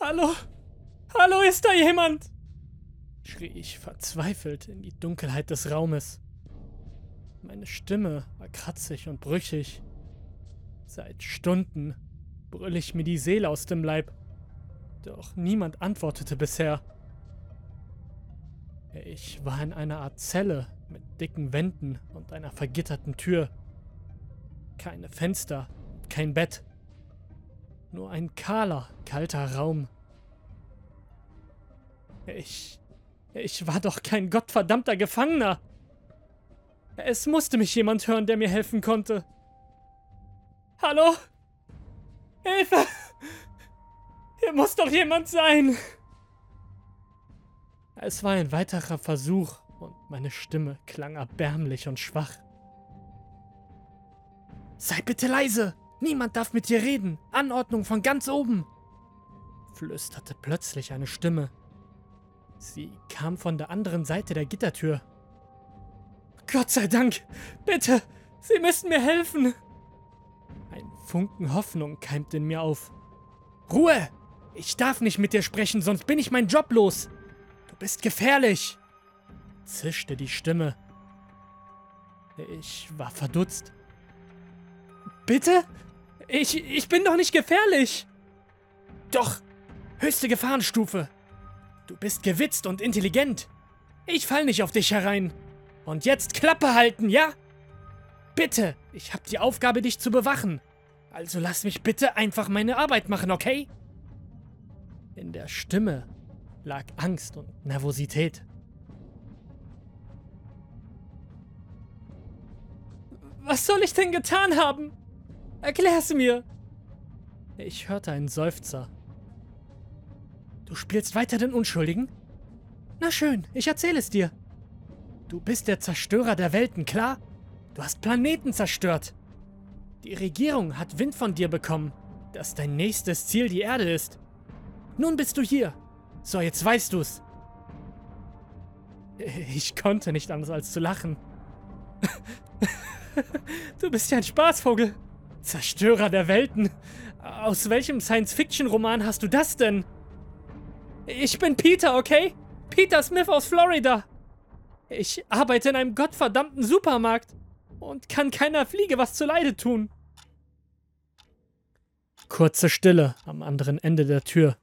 Hallo? Hallo, ist da jemand? schrie ich verzweifelt in die Dunkelheit des Raumes. Meine Stimme war kratzig und brüchig. Seit Stunden brüll ich mir die Seele aus dem Leib. Doch niemand antwortete bisher. Ich war in einer Art Zelle mit dicken Wänden und einer vergitterten Tür. Keine Fenster, kein Bett. Nur ein kahler, kalter Raum. Ich. Ich war doch kein gottverdammter Gefangener. Es musste mich jemand hören, der mir helfen konnte. Hallo? Hilfe! Hier muss doch jemand sein! Es war ein weiterer Versuch und meine Stimme klang erbärmlich und schwach. Sei bitte leise! Niemand darf mit dir reden! Anordnung von ganz oben! Flüsterte plötzlich eine Stimme. Sie kam von der anderen Seite der Gittertür. Gott sei Dank! Bitte! Sie müssen mir helfen! Ein Funken Hoffnung keimt in mir auf. Ruhe! Ich darf nicht mit dir sprechen, sonst bin ich mein Job los! Du bist gefährlich! zischte die Stimme. Ich war verdutzt. Bitte? Ich, ich bin doch nicht gefährlich! Doch! Höchste Gefahrenstufe! Du bist gewitzt und intelligent. Ich fall nicht auf dich herein. Und jetzt Klappe halten, ja? Bitte, ich hab die Aufgabe, dich zu bewachen. Also lass mich bitte einfach meine Arbeit machen, okay? In der Stimme lag Angst und Nervosität. Was soll ich denn getan haben? Erklär's mir. Ich hörte einen Seufzer. Du spielst weiter den Unschuldigen? Na schön, ich erzähle es dir. Du bist der Zerstörer der Welten, klar? Du hast Planeten zerstört. Die Regierung hat Wind von dir bekommen, dass dein nächstes Ziel die Erde ist. Nun bist du hier. So, jetzt weißt du's. Ich konnte nicht anders als zu lachen. du bist ja ein Spaßvogel. Zerstörer der Welten. Aus welchem Science-Fiction-Roman hast du das denn? Ich bin Peter, okay? Peter Smith aus Florida. Ich arbeite in einem gottverdammten Supermarkt und kann keiner Fliege was zuleide tun. Kurze Stille am anderen Ende der Tür.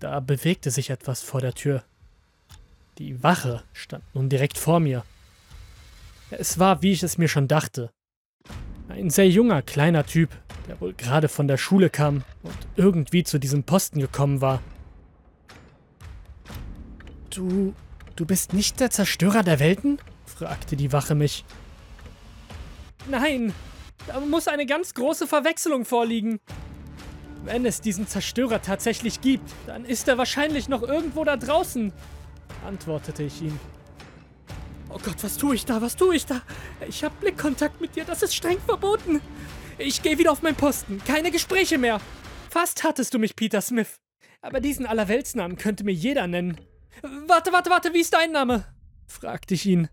Da bewegte sich etwas vor der Tür. Die Wache stand nun direkt vor mir. Es war, wie ich es mir schon dachte. Ein sehr junger, kleiner Typ, der wohl gerade von der Schule kam und irgendwie zu diesem Posten gekommen war. Du. Du bist nicht der Zerstörer der Welten? fragte die Wache mich. Nein, da muss eine ganz große Verwechslung vorliegen. Wenn es diesen Zerstörer tatsächlich gibt, dann ist er wahrscheinlich noch irgendwo da draußen, antwortete ich ihm. Oh Gott, was tue ich da? Was tue ich da? Ich habe Blickkontakt mit dir, das ist streng verboten. Ich gehe wieder auf meinen Posten. Keine Gespräche mehr. Fast hattest du mich, Peter Smith. Aber diesen Allerweltsnamen könnte mir jeder nennen. Warte, warte, warte, wie ist dein Name? fragte ich ihn.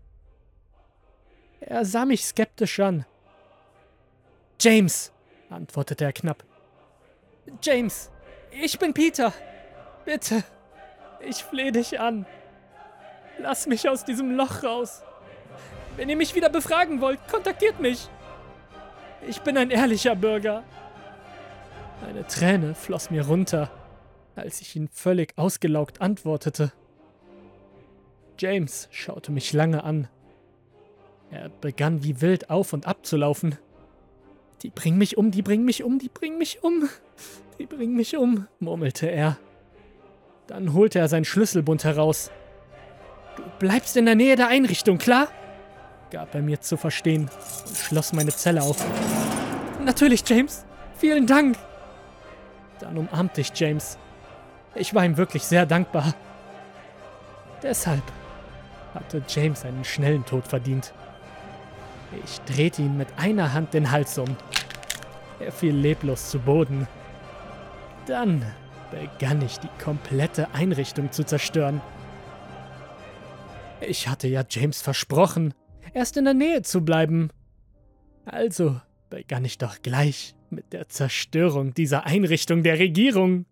Er sah mich skeptisch an. James, antwortete er knapp. James, ich bin Peter. Bitte, ich flehe dich an. Lass mich aus diesem Loch raus. Wenn ihr mich wieder befragen wollt, kontaktiert mich. Ich bin ein ehrlicher Bürger. Eine Träne floss mir runter, als ich ihn völlig ausgelaugt antwortete. James schaute mich lange an. Er begann wie wild auf und ab zu laufen. Die bringen mich um, die bringen mich um, die bringen mich um. Die bringen mich um, murmelte er. Dann holte er seinen Schlüsselbund heraus. Du bleibst in der Nähe der Einrichtung, klar? Gab er mir zu verstehen und schloss meine Zelle auf. Natürlich, James. Vielen Dank. Dann umarmte ich James. Ich war ihm wirklich sehr dankbar. Deshalb hatte James einen schnellen Tod verdient. Ich drehte ihm mit einer Hand den Hals um. Er fiel leblos zu Boden. Dann begann ich die komplette Einrichtung zu zerstören. Ich hatte ja James versprochen, erst in der Nähe zu bleiben. Also begann ich doch gleich mit der Zerstörung dieser Einrichtung der Regierung.